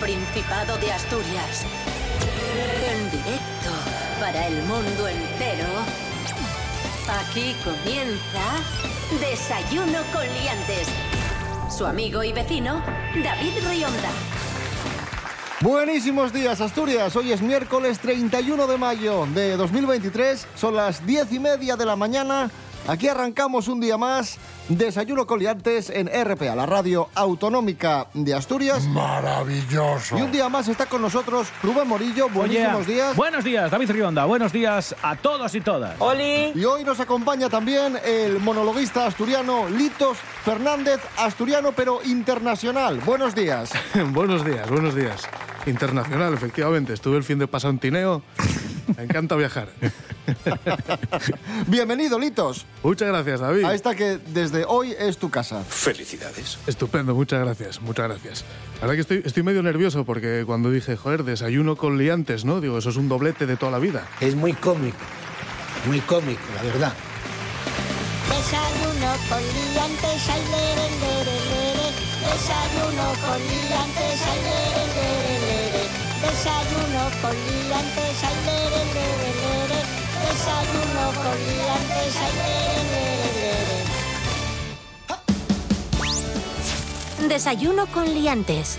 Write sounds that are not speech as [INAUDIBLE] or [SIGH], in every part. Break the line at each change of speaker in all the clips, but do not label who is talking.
Principado de Asturias. En directo para el mundo entero. Aquí comienza Desayuno con Liantes. Su amigo y vecino, David Rionda.
Buenísimos días, Asturias. Hoy es miércoles 31 de mayo de 2023. Son las diez y media de la mañana. Aquí arrancamos un día más. Desayuno Coliantes en RPA, la radio autonómica de Asturias.
Maravilloso.
Y un día más está con nosotros Rubén Morillo. Buenísimos
Oye,
días.
Buenos días, David Rionda. Buenos días a todos y todas.
Y hoy nos acompaña también el monologuista asturiano Litos Fernández, asturiano pero internacional. Buenos días. [LAUGHS]
buenos días, buenos días. Internacional, efectivamente. Estuve el fin de pasado en Tineo. Me encanta viajar.
Bienvenido, Litos.
Muchas gracias, David.
A esta que desde hoy es tu casa.
Felicidades.
Estupendo, muchas gracias, muchas gracias. La verdad que estoy, estoy medio nervioso porque cuando dije, joder, desayuno con liantes, ¿no? Digo, eso es un doblete de toda la vida.
Es muy cómico, muy cómico, la verdad.
Desayuno con liantes, ay, lere, lere, lere. Desayuno con liantes, ay, lere, lere, lere. Desayuno con liantes, ay, lere, lere, lere. Desayuno con liantes, ay.
Desayuno con liantes.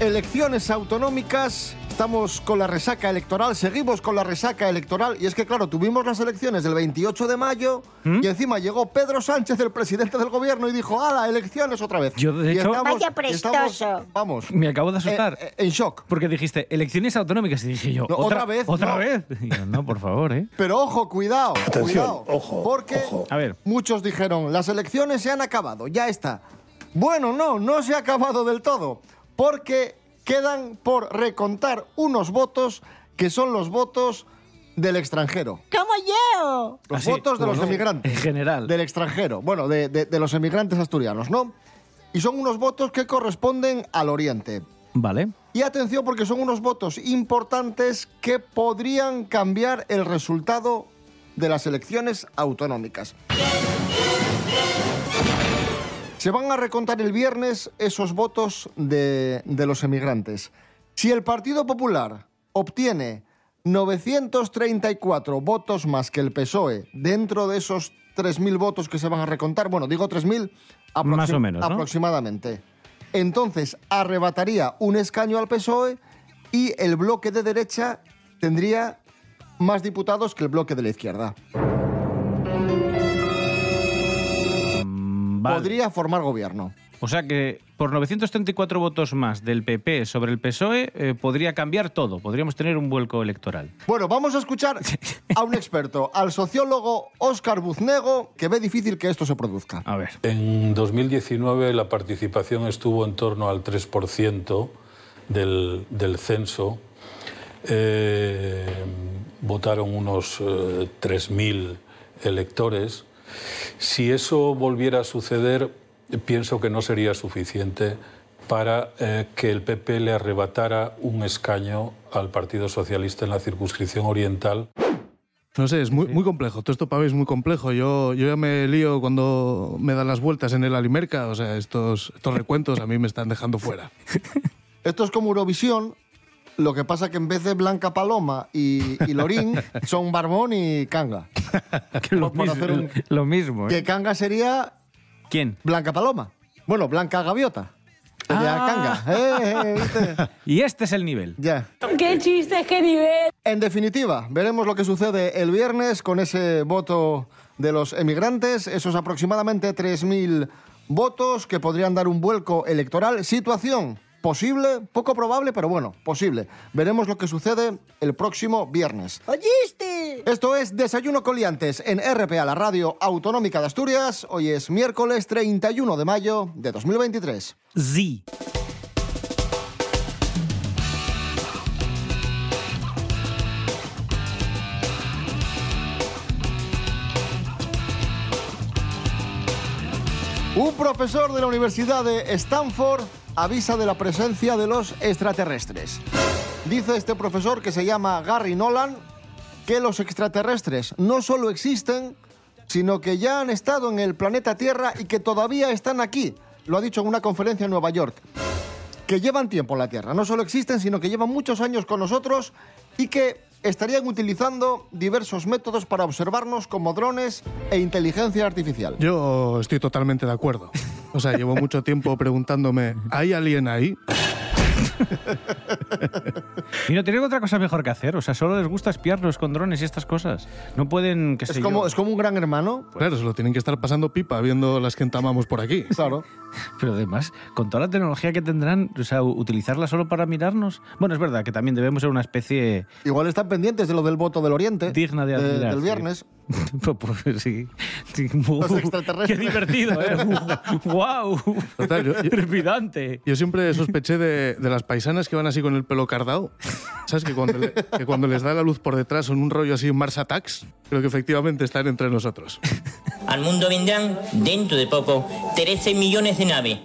Elecciones autonómicas. Estamos con la resaca electoral, seguimos con la resaca electoral. Y es que, claro, tuvimos las elecciones del 28 de mayo y encima llegó Pedro Sánchez, el presidente del gobierno, y dijo: ¡Hala, elecciones otra vez!
Yo, de
Y
hecho-
Vaya prestoso.
vamos.
Me acabo de asustar.
eh, eh, en shock.
Porque dijiste elecciones autonómicas y dije yo,
No, ¿otra vez?
¿Otra
No.
vez? Yo, no, por favor, ¿eh?
Pero ojo, cuidado.
Atención,
cuidado,
ojo,
Porque
ojo.
A ver.
muchos dijeron: las elecciones se han acabado, ya está. Bueno, no, no se ha acabado del todo. Porque quedan por recontar unos votos que son los votos del extranjero.
¡Como yo!
Los
Así,
votos de los
no,
emigrantes.
en general.
Del extranjero. Bueno, de, de- de los emigrantes asturianos, ¿no? Y son unos votos que corresponden al Oriente.
Vale.
Y atención porque son unos votos importantes que podrían cambiar el resultado de las elecciones autonómicas. Se van a recontar el viernes esos votos de, de los emigrantes. Si el Partido Popular obtiene 934 votos más que el PSOE dentro de esos 3.000 votos que se van a recontar, bueno, digo 3.000 aproxim-
Más o menos, ¿no?
aproximadamente, entonces arrebataría un escaño al PSOE y el bloque de derecha tendría más diputados que el bloque de la izquierda.
Vale.
Podría formar gobierno.
O sea que por 934 votos más del PP sobre el PSOE eh, podría cambiar todo. Podríamos tener un vuelco electoral.
Bueno, vamos a escuchar a un experto, al sociólogo Óscar Buznego, que ve difícil que esto se produzca.
A ver.
En 2019 la participación estuvo en torno al 3% del, del censo. Eh, votaron unos eh, 3.000 electores. Si eso volviera a suceder, pienso que no sería suficiente para eh, que el PP le arrebatara un escaño al Partido Socialista en la circunscripción oriental.
No sé, es muy, muy complejo. Todo esto para mí es muy complejo. Yo, yo ya me lío cuando me dan las vueltas en el Alimerca. O sea, estos, estos recuentos a mí me están dejando fuera. [LAUGHS]
Esto es como Eurovisión, lo que pasa que en vez de Blanca Paloma y, y Lorín, [LAUGHS] son Barbón y Canga.
lo,
por
mismo,
hacer un-
lo mismo, ¿eh?
Que Canga sería
¿Quién?
Blanca Paloma. Bueno, Blanca Gaviota. Sería
Ah.
Canga. Eh, eh, ¿viste? [LAUGHS]
Y este es el nivel.
Ya.
¡Qué chiste, qué nivel!
En definitiva, veremos lo que sucede el viernes con ese voto de los emigrantes, esos aproximadamente 3.000 votos que podrían dar un vuelco electoral. Situación posible, poco probable, pero bueno, posible. Veremos lo que sucede el próximo viernes.
¿Oíste?
Esto es Desayuno Coliantes en RPA, la radio autonómica de Asturias. Hoy es miércoles 31 de mayo de 2023.
Sí.
Un profesor de la Universidad de Stanford avisa de la presencia de los extraterrestres. Dice este profesor que se llama Gary Nolan que los extraterrestres no solo existen, sino que ya han estado en el planeta Tierra y que todavía están aquí. Lo ha dicho en una conferencia en Nueva York. que llevan tiempo en la Tierra. No solo existen, sino que llevan muchos años con nosotros y que estarían utilizando diversos métodos para observarnos como drones e inteligencia artificial.
Yo estoy totalmente de acuerdo. O sea, llevo mucho tiempo preguntándome, ¿hay alguien ahí? [LAUGHS]
Y no tienen otra cosa mejor que hacer. O sea, solo les gusta espiarnos con drones y estas cosas. No pueden, qué
Es
sé
como,
yo.
es como un gran hermano.
Claro, se lo tienen que estar pasando pipa viendo las que entamamos por aquí.
Claro. [LAUGHS]
Pero además, con toda la tecnología que tendrán, o sea, utilizarla solo para mirarnos. Bueno, es verdad que también debemos ser una especie
Igual están pendientes de lo del voto del Oriente.
digna de admirar.
del viernes. [LAUGHS]
Pues, pues, sí. Sí.
Extraterrestres.
Qué divertido, ¿eh? ¡Wow!
Total, yo- yo-
Trepidante.
Yo siempre sospeché de, de las paisanas que van así con el pelo cardado. ¿Sabes? Que cuando, le- que cuando les da la luz por detrás son un rollo así Mars Attacks. Creo que efectivamente están entre nosotros.
Al mundo vendrán, dentro de poco, 13 millones de naves.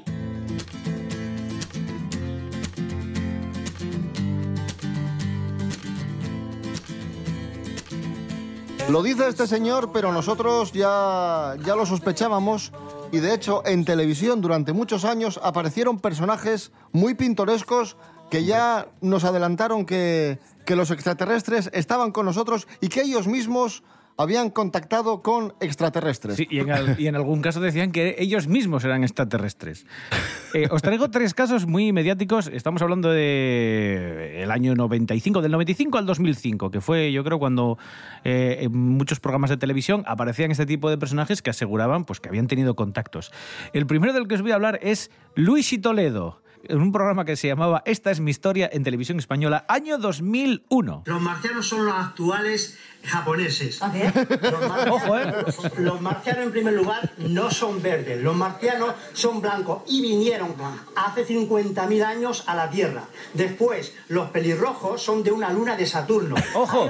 Lo dice este señor, pero nosotros ya, ya lo sospechábamos. Y de hecho en televisión durante muchos años aparecieron personajes muy pintorescos que ya nos adelantaron que, que los extraterrestres estaban con nosotros y que ellos mismos habían contactado con extraterrestres.
Sí, y, en al- y en algún caso decían que ellos mismos eran extraterrestres. [LAUGHS] Eh, os traigo tres casos muy mediáticos. Estamos hablando de el año 95, del 95 al 2005, que fue, yo creo, cuando eh, en muchos programas de televisión aparecían este tipo de personajes que aseguraban pues, que habían tenido contactos. El primero del que os voy a hablar es Luis y Toledo, en un programa que se llamaba Esta es mi historia en televisión española, año 2001.
Los marcianos son los actuales japoneses. Los, [LAUGHS]
Ojo, ¿eh?
los marcianos, en primer lugar, no son verdes. Los marcianos son blancos y vinieron hace 50.000 años a la Tierra. Después, los pelirrojos son de una luna de Saturno.
Ojo.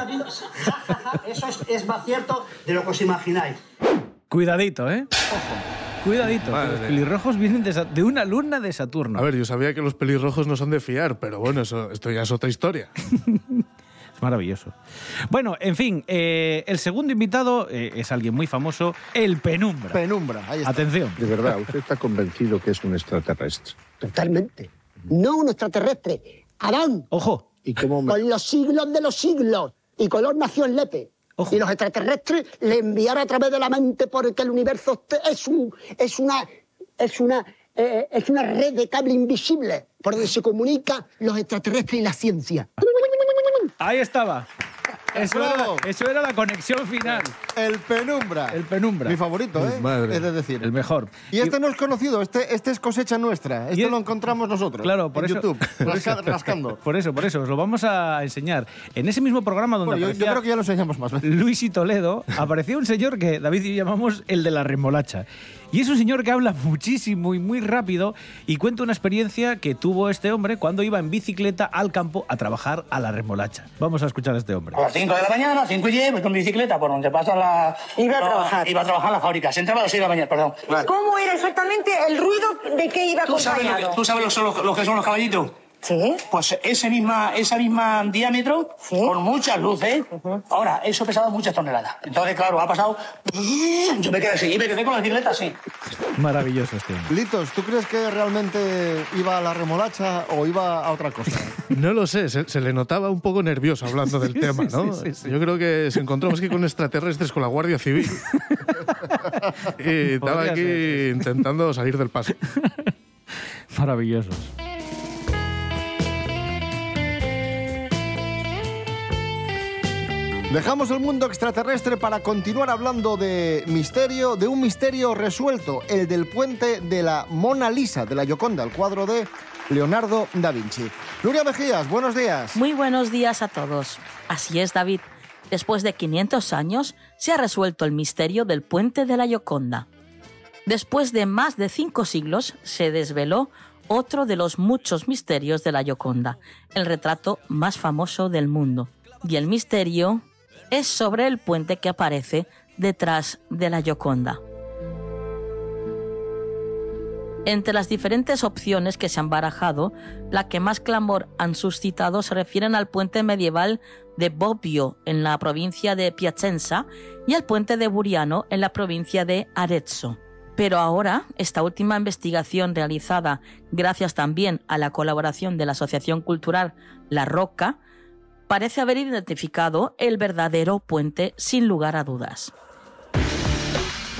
Eso es, es más cierto de lo que os imagináis.
Cuidadito, ¿eh? Ojo. Cuidadito, que los pelirrojos vienen de, una luna de Saturno.
A ver, yo sabía que los pelirrojos no son de fiar, pero bueno, eso, esto ya es otra historia. [LAUGHS]
Es maravilloso. Bueno, en fin, eh, el segundo invitado eh, es alguien muy famoso, el Penumbra.
Penumbra, ahí está.
Atención.
De verdad, ¿usted está convencido que es un extraterrestre?
Totalmente. No un extraterrestre. Adán,
Ojo,
¿Y cómo me...
con los siglos de los siglos. Y Color nació en Lepe.
Ojo.
Y los extraterrestres le enviaron a través de la mente porque el universo es, un, es una, es una, eh, es una red de cable invisible por donde se comunican los extraterrestres y la ciencia.
ahí estaba. Eso era, eso era la conexión final.
El Penumbra.
El Penumbra.
Mi favorito, ¿eh?
Madre.
Es de decir.
El mejor.
Y este no es conocido, este, este es cosecha nuestra. Este
es-
lo encontramos nosotros.
Claro, por
en
eso.
YouTube, [LAUGHS]
por
rasca-
eso-
rascando.
Por eso, por eso. Os lo vamos a enseñar. En ese mismo programa donde
Bueno, yo, yo
aparecía
creo que ya lo enseñamos más veces.
Luis y Toledo, apareció un señor que David y yo llamamos el de la remolacha. Y es un señor que habla muchísimo y muy rápido y cuenta una experiencia que tuvo este hombre cuando iba en bicicleta al campo a trabajar a la remolacha. Vamos a escuchar a este hombre.
A las 5 de la mañana, 5 y 10, voy con bicicleta por donde pasa la...
Iba a trabajar.
Iba a trabajar en la fábrica. Se entraba a las 6 de la mañana, perdón.
¿Cómo era exactamente el ruido de que iba
¿Tú sabes, lo que, tú sabes lo, lo que son los caballitos?
Sí.
Pues ese misma, esa misma diámetro,
Sí.
con muchas luces. Ahora, eso pesaba muchas toneladas. Entonces, claro, ha pasado... Yo me quedé así, y me quedé con la bicicleta así.
Maravilloso este.
Litos, ¿tú crees que realmente iba a la remolacha o iba a otra cosa? [LAUGHS]
No lo sé, se, se le notaba un poco nervioso hablando del tema, ¿no?
sí, sí.
Yo creo que se encontró más que con extraterrestres con la Guardia Civil. [LAUGHS] y estaba aquí
ser,
intentando salir del paso. [LAUGHS]
Maravillosos.
Dejamos el mundo extraterrestre para continuar hablando de misterio, de un misterio resuelto, el del puente de la Mona Lisa, de la Gioconda, el cuadro de Leonardo da Vinci. Nuria Mejías, buenos días.
Muy buenos días a todos. Así es, David. Después de 500 años, se ha resuelto el misterio del puente de la Gioconda. Después de más de cinco siglos, se desveló otro de los muchos misterios de la Gioconda, el retrato más famoso del mundo. Y el misterio es sobre el puente que aparece detrás de la Gioconda. Entre las diferentes opciones que se han barajado, la que más clamor han suscitado se refieren al puente medieval de Bobbio en la provincia de Piacenza y al puente de Buriano en la provincia de Arezzo. Pero ahora, esta última investigación realizada gracias también a la colaboración de la Asociación Cultural La Roca, parece haber identificado el verdadero puente sin lugar a dudas.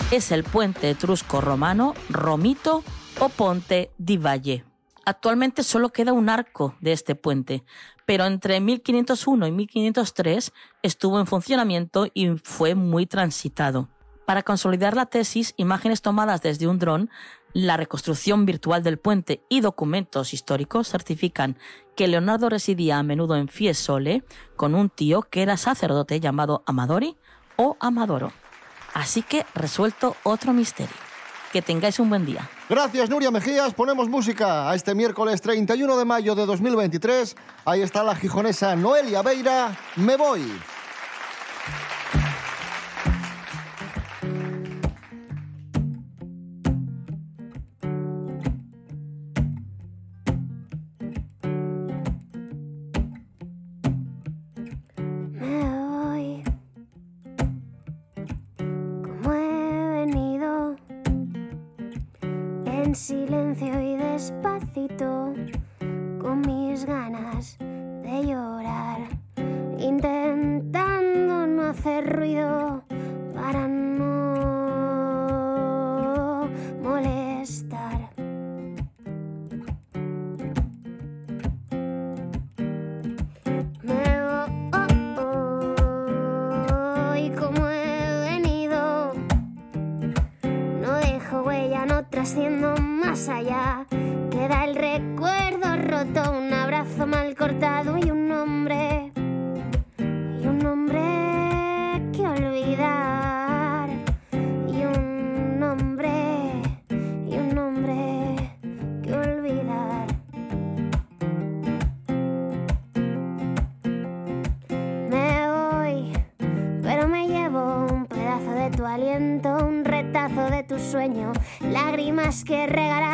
Es el puente etrusco romano Romito o Ponte di Valle. Actualmente solo queda un arco de este puente, pero entre 1501 y 1503 estuvo en funcionamiento y fue muy transitado. Para consolidar la tesis, imágenes tomadas desde un dron, la reconstrucción virtual del puente y documentos históricos certifican que Leonardo residía a menudo en Fiesole con un tío que era sacerdote llamado Amadori o Amadoro. Así que resuelto otro misterio. Que tengáis un buen día.
Gracias, Nuria Mejías. Ponemos música a este miércoles 31 de mayo de 2023. Ahí está la gijonesa Noelia Beira. Me voy.
En silencio y despacito, lágrimas que regalar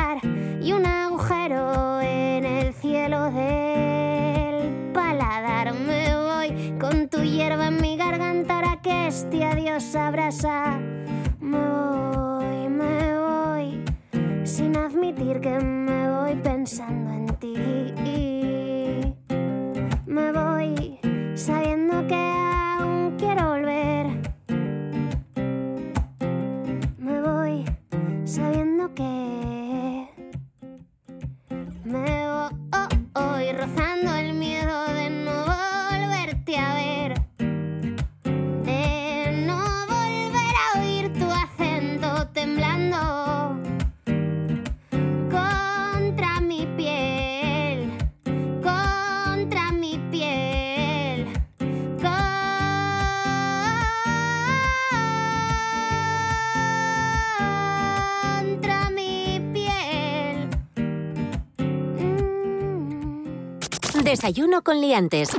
Desayuno con liantes.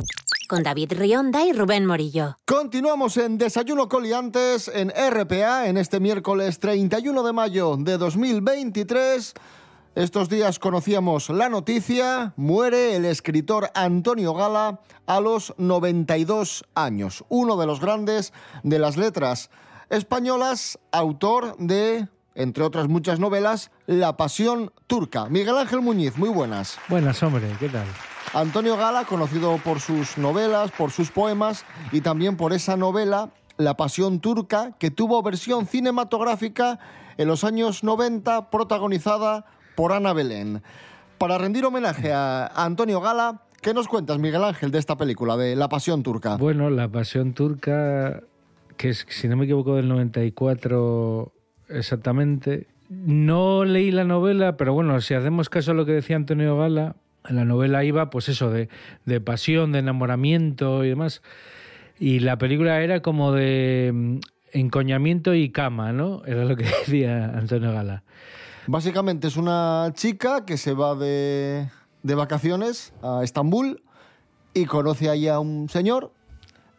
Con David Rionda y Rubén Morillo.
Continuamos en Desayuno Coliantes en RPA en este miércoles 31 de mayo de 2023. Estos días conocíamos la noticia, muere el escritor Antonio Gala a los 92 años, uno de los grandes de las letras españolas, autor de, entre otras muchas novelas, La Pasión Turca. Miguel Ángel Muñiz, muy buenas.
Buenas, hombre, ¿qué tal?
Antonio Gala, conocido por sus novelas, por sus poemas y también por esa novela, La Pasión Turca, que tuvo versión cinematográfica en los años 90, protagonizada por Ana Belén. Para rendir homenaje a Antonio Gala, ¿qué nos cuentas, Miguel Ángel, de esta película, de La Pasión Turca?
Bueno, La Pasión Turca, que es, si no me equivoco, del 94 exactamente. No leí la novela, pero bueno, si hacemos caso a lo que decía Antonio Gala, la novela iba, pues eso, de, de pasión, de enamoramiento y demás. Y la película era como de mm, encoñamiento y cama, ¿no? Era lo que [LAUGHS] decía Antonio Gala.
Básicamente es una chica que se va de, de vacaciones a Estambul y conoce ahí a un señor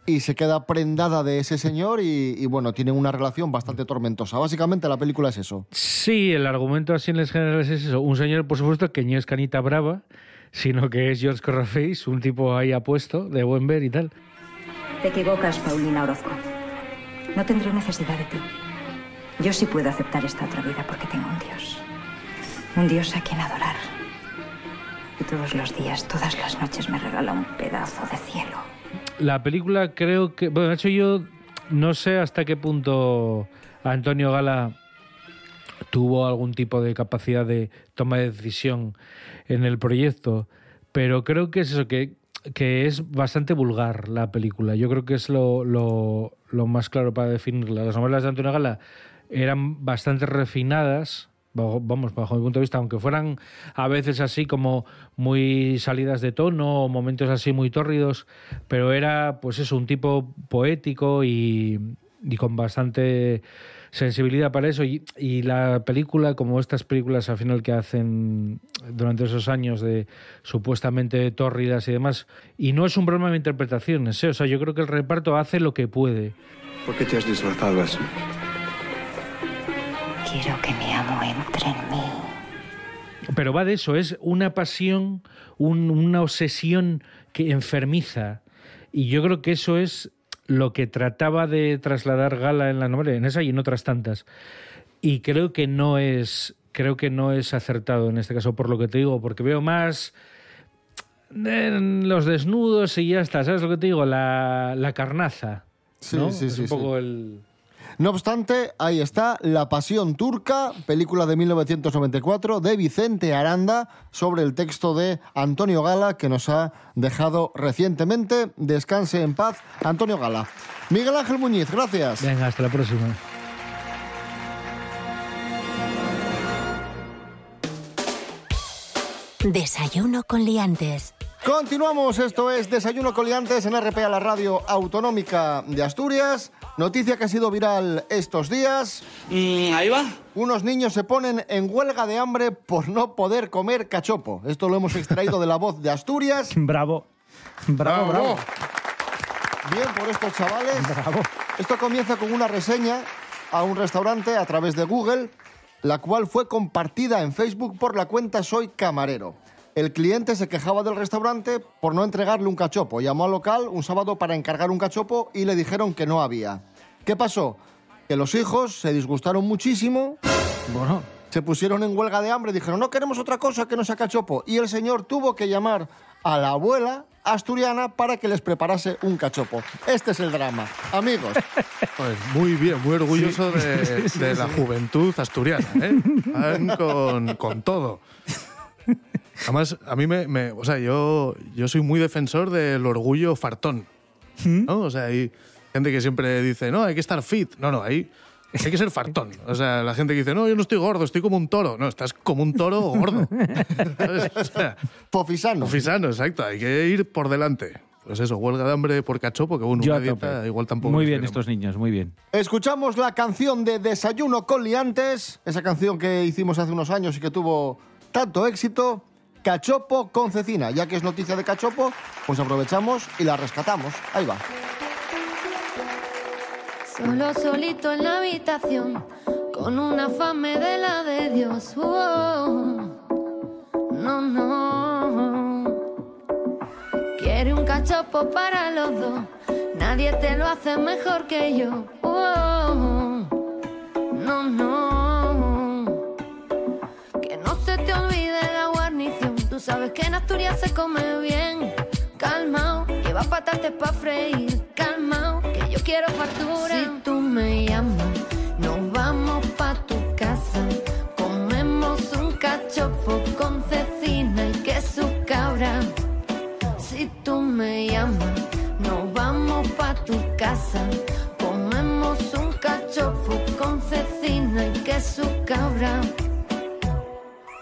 y se queda prendada de ese señor y, y, bueno, tienen una relación bastante tormentosa. Básicamente la película es eso.
Sí, el argumento así en las generales es eso. Un señor, por supuesto, que no es canita brava, sino que es George Corrafeis, un tipo ahí apuesto, de buen ver y tal.
Te equivocas, Paulina Orozco. No tendré necesidad de ti. Yo sí puedo aceptar esta otra vida porque tengo un Dios. Un Dios a quien adorar. Y todos los días, todas las noches me regala un pedazo de cielo.
La película creo que... Bueno, de hecho yo no sé hasta qué punto Antonio Gala tuvo algún tipo de capacidad de toma de decisión en el proyecto, pero creo que es eso, que, que es bastante vulgar la película. Yo creo que es lo, lo, lo más claro para definirla. Las novelas de Antonio Gala eran bastante refinadas, bajo- vamos, bajo mi punto de vista, aunque fueran a veces así como muy salidas de tono o momentos así muy tórridos, pero era pues eso, un tipo poético y, y con bastante sensibilidad para eso y, y la película como estas películas al final que hacen durante esos años de supuestamente tórridas y demás y no es un problema de interpretaciones ¿eh? o sea yo creo que el reparto hace lo que puede
¿Por qué te has disfrazado así?
Quiero que mi amo entre en mí.
Pero va de eso, es una pasión, un- una obsesión que enfermiza. Y yo creo que eso es lo que trataba de trasladar Gala en la novela, en esa y en otras tantas. Y creo que no es, creo que no es acertado en este caso, por lo que te digo, porque veo más en los desnudos y ya está, ¿sabes lo que te digo? La, la carnaza.
Sí,
¿no?
sí,
Es
sí,
un
sí.
poco el...
No obstante, ahí está La Pasión Turca, película de 1994 de Vicente Aranda, sobre el texto de Antonio Gala, que nos ha dejado recientemente. Descanse en paz, Antonio Gala. Miguel Ángel Muñiz, gracias.
Venga, hasta la próxima.
Desayuno con liantes.
Continuamos, esto es Desayuno Coliantes en RPA, la radio autonómica de Asturias. Noticia que ha sido viral estos días. ahí va. Unos niños se ponen en huelga de hambre por no poder comer cachopo. Esto lo hemos extraído de la voz de Asturias. [LAUGHS]
Bravo. Bravo, bravo.
Bien por estos chavales. Esto comienza con una reseña a un restaurante a través de Google, la cual fue compartida en Facebook por la cuenta Soy Camarero. El cliente se quejaba del restaurante por no entregarle un cachopo. Llamó al local un sábado para encargar un cachopo y le dijeron que no había. ¿Qué pasó? Que los hijos se disgustaron muchísimo.
Bueno.
Se pusieron en huelga de hambre, dijeron, no queremos otra cosa que no sea cachopo. Y el señor tuvo que llamar a la abuela asturiana para que les preparase un cachopo. Este es el drama. Amigos, [LAUGHS]
Pues muy bien, muy orgulloso
Sí.
de, [LAUGHS]
Sí, sí,
de la
sí.
juventud asturiana, ¿eh? Van con, con todo. Además, a mí me, me- O sea, yo, yo soy muy defensor del orgullo fartón. ¿no? O sea, hay gente que siempre dice, no, hay que estar fit. No, no, hay, hay que ser fartón. O sea, la gente que dice, no, yo no estoy gordo, estoy como un toro. No, estás como un toro gordo. ¿Sabes? O sea,
Pofisano.
Pofisano, exacto. Hay que ir por delante. Pues eso, huelga de hambre por cachopo, que bueno,
Yo
una
a
dieta
tope.
igual tampoco.
Muy bien estos niños, muy bien.
escuchamos la canción de Desayuno con Liantes, esa canción que hicimos hace unos años y que tuvo tanto éxito. Cachopo con cecina. Ya que es noticia de cachopo, pues aprovechamos y la rescatamos. Ahí va.
Solo solito en la habitación, con una fame de la de Dios. Oh, no, no. Quiere un cachopo para los dos, nadie te lo hace mejor que yo. Oh, no, no. Que no se te olvide la guarnición, tú sabes que en Asturias se come bien. Calmao, lleva patates pa' freír. Calmao, Si tú me llamas, nos vamos pa' tu casa. Comemos un cachopo con cecina y queso cabra. Si tú me llamas, nos vamos pa' tu casa. Comemos un cachopo con cecina y queso cabra.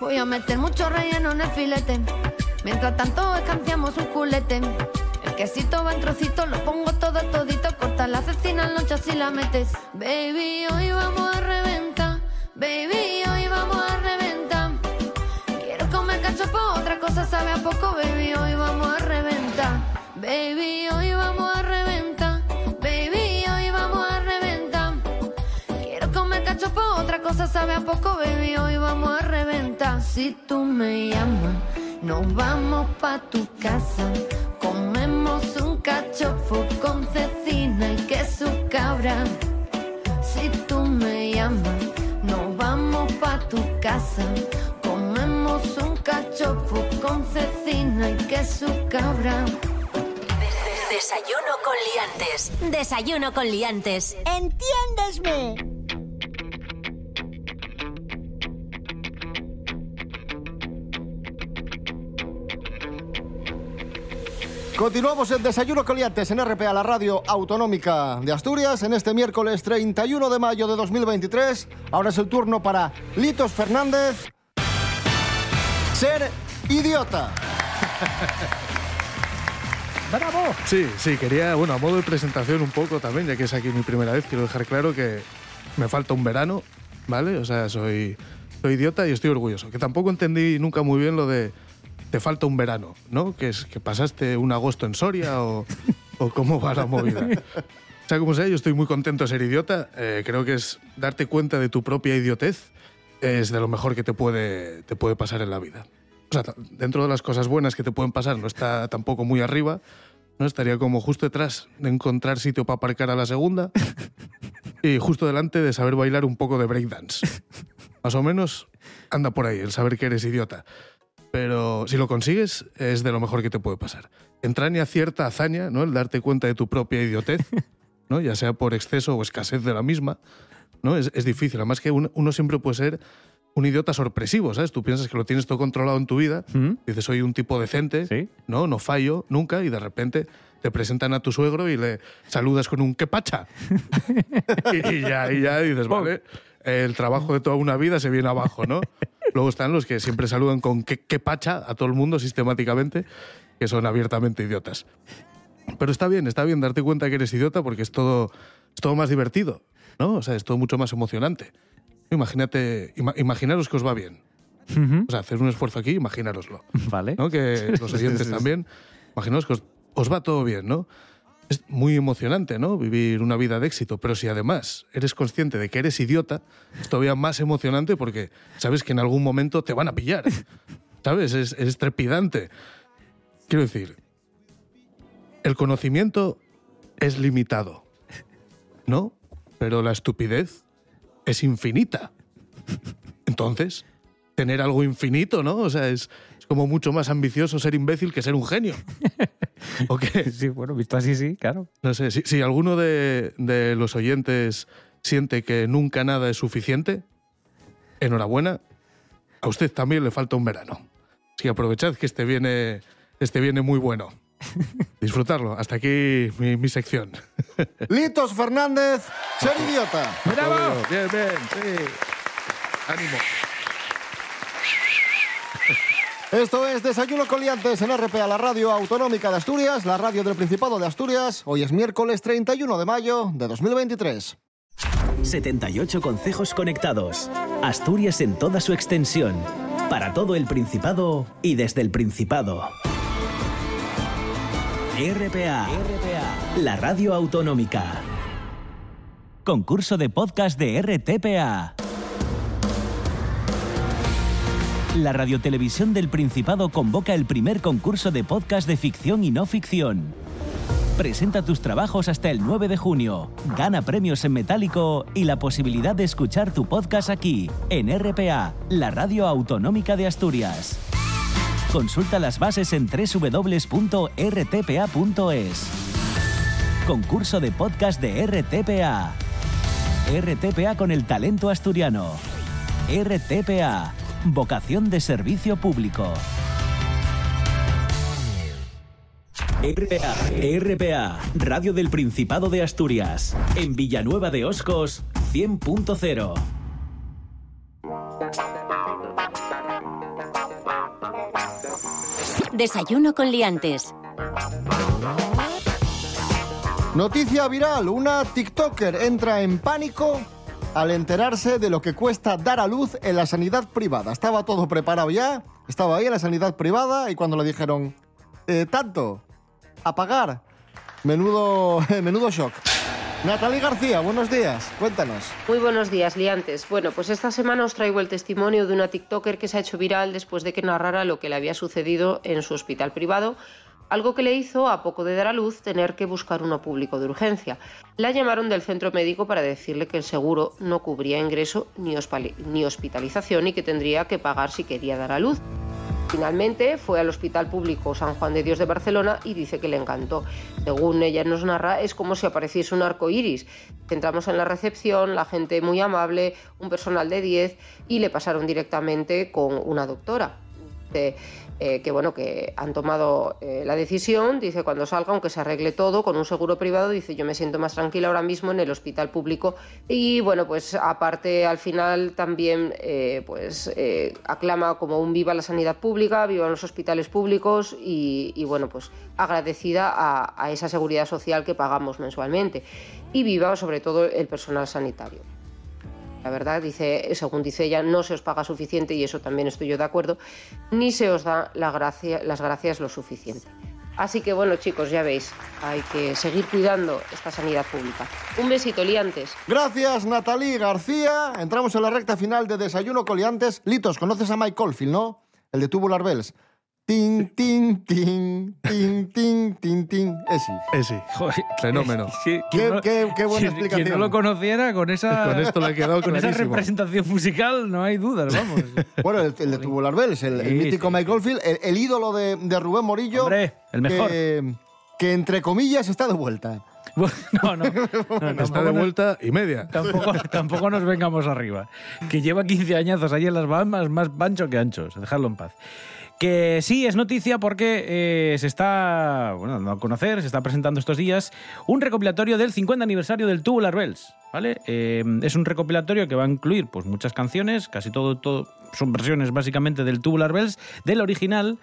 Voy a meter mucho relleno en el filete. Mientras tanto escanciamos un culete. Quesito va en trocitos, lo pongo todo todito. Corta la cecina en lonchas y la metes. Baby, hoy vamos a reventar. Baby, hoy vamos a reventar. Quiero comer cachopo, otra cosa sabe a poco. Baby, hoy vamos a reventar. Baby, hoy vamos a reventar. Baby, hoy vamos a reventar. Quiero comer cachopo, otra cosa sabe a poco, baby. Hoy vamos a reventar. Si tú me llamas, nos vamos pa' tu casa. Cachopo con cecina y queso cabra. si tú me llamas, nos vamos pa' tu casa. Comemos un cachopo con cecina y queso cabra.
Desayuno con liantes. Desayuno con liantes.
¡Entiéndesme!
Continuamos el Desayuno Coliantes en RPA, la radio autonómica de Asturias, en este miércoles 31 de mayo de 2023. Ahora es el turno para Litos Fernández. Ser idiota. [LAUGHS]
¡Bravo!
Sí, sí, quería, bueno, a modo de presentación un poco también, ya que es aquí mi primera vez, quiero dejar claro que me falta un verano, ¿vale? O sea, soy, soy idiota y estoy orgulloso. Que tampoco entendí nunca muy bien lo de te falta un verano, ¿no? Que es que pasaste un agosto en Soria o, o cómo va la movida. O sea, como sea, yo estoy muy contento de ser idiota. Eh, creo que es darte cuenta de tu propia idiotez es de lo mejor que te puede, te puede pasar en la vida. O sea, dentro de las cosas buenas que te pueden pasar, no está tampoco muy arriba, ¿no? Estaría como justo detrás de encontrar sitio para aparcar a la segunda y justo delante de saber bailar un poco de breakdance. Más o menos anda por ahí el saber que eres idiota. Pero si lo consigues, es de lo mejor que te puede pasar. Entraña cierta hazaña, ¿no? El darte cuenta de tu propia idiotez, [LAUGHS] ¿no? Ya sea por exceso o escasez de la misma, ¿no? Es, es difícil. Además que uno, uno siempre puede ser un idiota sorpresivo, ¿sabes? Tú piensas que lo tienes todo controlado en tu vida, dices, soy un tipo decente, ¿no? No fallo nunca, y de repente te presentan a tu suegro y le saludas con un qué pacha. y, [LAUGHS] [LAUGHS] y ya, y ya dices, vale, el trabajo de toda una vida se viene abajo, ¿no? Luego están los que siempre saludan con qué, qué pacha a todo el mundo sistemáticamente, que son abiertamente idiotas. Pero está bien, está bien darte cuenta que eres idiota porque es todo, es todo más divertido, ¿no? O sea, es todo mucho más emocionante. Imagínate, ima- imaginaros que os va bien. O sea, hacer un esfuerzo aquí, imaginároslo.
Vale.
¿no? Que [LAUGHS] los oyentes
Sí, sí, sí.
también. Imaginaos que os, os va todo bien, ¿no? Es muy emocionante, ¿no? Vivir una vida de éxito. Pero si además eres consciente de que eres idiota, es todavía más emocionante porque sabes que en algún momento te van a pillar. [LAUGHS] ¿Sabes? Es, es trepidante. Quiero decir, el conocimiento es limitado, ¿no? Pero la estupidez es infinita. Entonces, tener algo infinito, ¿no? O sea, es, es como mucho más ambicioso ser imbécil que ser un genio. [LAUGHS] [LAUGHS] ¿O qué?
Sí, bueno, visto así, sí, claro.
No sé, si, si alguno de, de los oyentes siente que nunca nada es suficiente, enhorabuena, a usted también le falta un verano. Así que aprovechad que este viene, este viene muy bueno. [LAUGHS] Disfrutarlo. Hasta aquí mi, mi sección. [LAUGHS]
Litos Fernández, ser idiota.
Bien, bien, sí. Ánimo.
Esto es Desayuno con Liantes en RPA, la radio autonómica de Asturias, la radio del Principado de Asturias. Hoy es miércoles 31 de mayo de 2023.
78 concejos conectados. Asturias en toda su extensión. Para todo el Principado y desde el Principado. RPA. La radio autonómica. Concurso de podcast de RTPA. La Radiotelevisión del Principado convoca el primer concurso de podcast de ficción y no ficción. Presenta tus trabajos hasta el 9 de junio. Gana premios en metálico y la posibilidad de escuchar tu podcast aquí, en RPA, la radio autonómica de Asturias. Consulta las bases en www.rtpa.es. Concurso de podcast de RTPA. RTPA con el talento asturiano. RTPA. Vocación de servicio público. RPA, RPA, Radio del Principado de Asturias, en Villanueva de Oscos, 100.0.
Desayuno con liantes.
Noticia viral, una TikToker entra en pánico al enterarse de lo que cuesta dar a luz en la sanidad privada. Estaba todo preparado ya, estaba ahí en la sanidad privada y cuando le dijeron, "Eh, tanto, a pagar, menudo, [LAUGHS] menudo shock. Natalie García, buenos días, cuéntanos.
Muy buenos días, liantes. Bueno, pues esta semana os traigo el testimonio de una TikToker que se ha hecho viral después de que narrara lo que le había sucedido en su hospital privado algo que le hizo, a poco de dar a luz, tener que buscar uno público de urgencia. La llamaron del centro médico para decirle que el seguro no cubría ingreso ni, hospitalización y que tendría que pagar si quería dar a luz. Finalmente fue al Hospital Público San Juan de Dios de Barcelona y dice que le encantó. Según ella nos narra, es como si apareciese un arco iris. Entramos en la recepción, la gente muy amable, un personal de 10 y le pasaron directamente con una doctora. Eh, que bueno, que han tomado eh, la decisión, dice cuando salga, aunque se arregle todo con un seguro privado, dice yo me siento más tranquila ahora mismo en el hospital público y bueno, pues aparte al final también eh, pues aclama como un viva la sanidad pública, viva los hospitales públicos y, bueno, pues agradecida a esa seguridad social que pagamos mensualmente y viva sobre todo el personal sanitario. La verdad, dice, según dice ella, no se os paga suficiente y eso también estoy yo de acuerdo, ni se os da la gracia- las gracias lo suficiente. Así que bueno, chicos, ya veis, hay que seguir cuidando esta sanidad pública. Un besito, liantes.
Gracias, Natalie García. Entramos en la recta final de Desayuno Coliantes. Litos, conoces a Mike Caulfield, ¿no? El de Tubular Bells. Tin, tin, tin, tin, tin, tin, tin. Ese.
Ese. Fenómeno.
Qué- qué- qué buena explicación.
Quien no lo conociera, con esa, [LAUGHS]
Con esto le ha quedado
con esa representación musical, no hay dudas, vamos. [LAUGHS]
Bueno, el, el de Tubular Bells, el, el
Sí,
mítico Mike Caulfield, el, el ídolo de, de Rubén Morillo.
Hombre, el mejor.
Que, que, entre comillas está de vuelta. [LAUGHS]
No, no. no,
Está de
tampoco nos-
vuelta y media.
Tampoco, tampoco nos vengamos arriba. Que lleva 15 añazos allí en las Bahamas, más pancho que anchos. Dejarlo en paz. Que sí, es noticia porque eh, se está, bueno, dando a conocer, se está presentando estos días un recopilatorio del 50 aniversario del Tubular Bells, ¿vale? Eh, es un recopilatorio que va a incluir pues, muchas canciones, casi todo, todo son versiones básicamente del Tubular Bells, del original,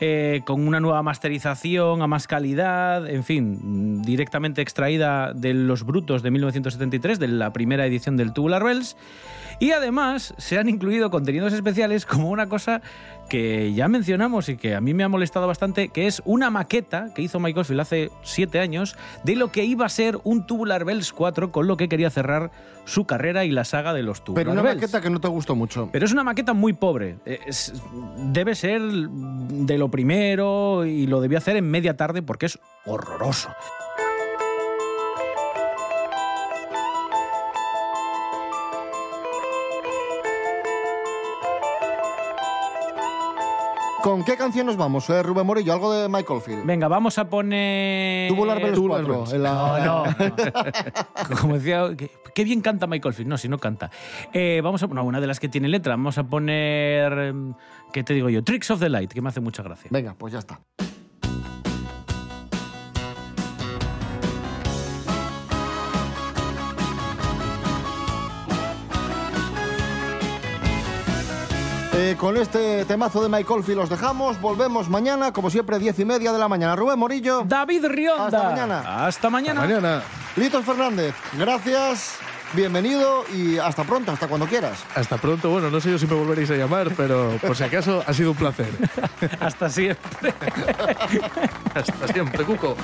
eh, con una nueva masterización a más calidad, en fin, directamente extraída de los brutos de 1973, de la primera edición del Tubular Bells. Y además se han incluido contenidos especiales como una cosa que ya mencionamos y que a mí me ha molestado bastante, que es una maqueta que hizo Michael Field hace siete años de lo que iba a ser un Tubular Bells 4 con lo que quería cerrar su carrera y la saga de los Tubular
Pero una
Bells.
maqueta que no te gustó mucho.
Pero es una maqueta muy pobre. Es- debe ser de lo primero y lo debía hacer en media tarde porque es horroroso.
¿Con qué canción nos vamos, eh, Rubén Morillo? Algo de Mike Caulfield.
Venga, vamos a poner.
Tubular Bells
Tubular
4.
Bells.
en la-
No, no. [LAUGHS] Como decía, qué bien canta Michael Field. No, si no canta. Eh, vamos a poner una de las que tiene letra. Vamos a poner. em, ¿Qué te digo yo? Tricks of the Light, que me hace mucha gracia.
Venga, pues ya está. Eh, con este temazo de Mike Caulfield los dejamos. Volvemos mañana, como siempre, diez y media de la mañana. Rubén Morillo.
David Rionda.
Hasta mañana.
Hasta mañana.
Mañana.
Litos Fernández, gracias, bienvenido y hasta pronto, hasta cuando quieras.
Hasta pronto. Bueno, no sé yo si me volveréis a llamar, pero por si acaso ha sido un placer. [LAUGHS]
Hasta siempre. [LAUGHS]
Hasta siempre, Cuco.